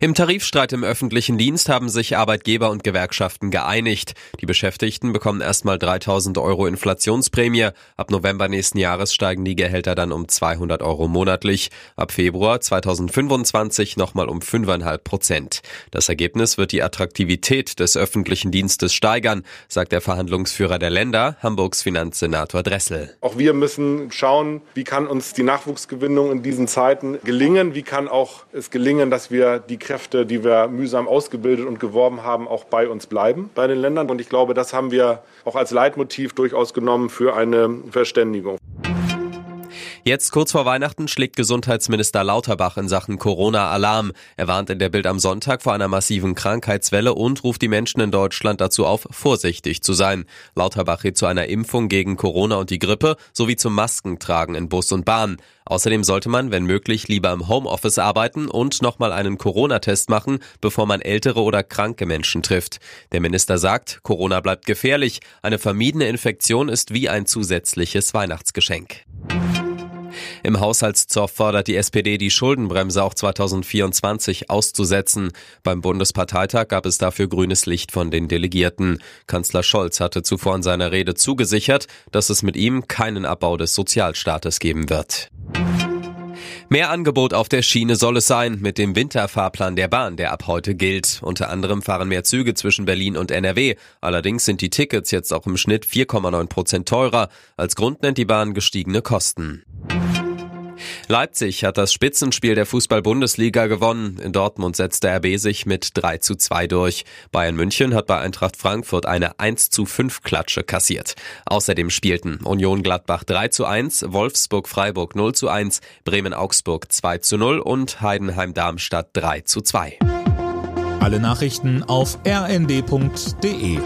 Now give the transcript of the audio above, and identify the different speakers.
Speaker 1: Im Tarifstreit im öffentlichen Dienst haben sich Arbeitgeber und Gewerkschaften geeinigt. Die Beschäftigten bekommen erstmal 3000 Euro Inflationsprämie. Ab November nächsten Jahres steigen die Gehälter dann um 200 Euro monatlich. Ab Februar 2025 nochmal um 5,5 Prozent. Das Ergebnis wird die Attraktivität des öffentlichen Dienstes steigern, sagt der Verhandlungsführer der Länder, Hamburgs Finanzsenator Dressel.
Speaker 2: Auch wir müssen schauen, wie kann uns die Nachwuchsgewinnung in diesen Zeiten gelingen? Wie kann auch es gelingen, dass wir die Kräfte, die wir mühsam ausgebildet und geworben haben, auch bei uns bleiben, bei den Ländern. Und ich glaube, das haben wir auch als Leitmotiv durchaus genommen für eine Verständigung.
Speaker 1: Jetzt kurz vor Weihnachten schlägt Gesundheitsminister Lauterbach in Sachen Corona Alarm. Er warnt in der Bild am Sonntag vor einer massiven Krankheitswelle und ruft die Menschen in Deutschland dazu auf, vorsichtig zu sein. Lauterbach rät zu einer Impfung gegen Corona und die Grippe sowie zum Maskentragen in Bus und Bahn. Außerdem sollte man, wenn möglich, lieber im Homeoffice arbeiten und nochmal einen Corona-Test machen, bevor man ältere oder kranke Menschen trifft. Der Minister sagt, Corona bleibt gefährlich. Eine vermiedene Infektion ist wie ein zusätzliches Weihnachtsgeschenk. Im Haushaltszoff fordert die SPD, die Schuldenbremse auch 2024 auszusetzen. Beim Bundesparteitag gab es dafür grünes Licht von den Delegierten. Kanzler Scholz hatte zuvor in seiner Rede zugesichert, dass es mit ihm keinen Abbau des Sozialstaates geben wird. Mehr Angebot auf der Schiene soll es sein mit dem Winterfahrplan der Bahn, der ab heute gilt. Unter anderem fahren mehr Züge zwischen Berlin und NRW. Allerdings sind die Tickets jetzt auch im Schnitt 4,9 Prozent teurer. Als Grund nennt die Bahn gestiegene Kosten. Leipzig hat das Spitzenspiel der Fußball-Bundesliga gewonnen. In Dortmund setzte RB sich mit 3 zu 2 durch. Bayern München hat bei Eintracht Frankfurt eine 1 zu 5 Klatsche kassiert. Außerdem spielten Union Gladbach 3 zu 1, Wolfsburg Freiburg 0 zu 1, Bremen Augsburg 2 zu 0 und Heidenheim Darmstadt 3 zu 2.
Speaker 3: Alle Nachrichten auf rnd.de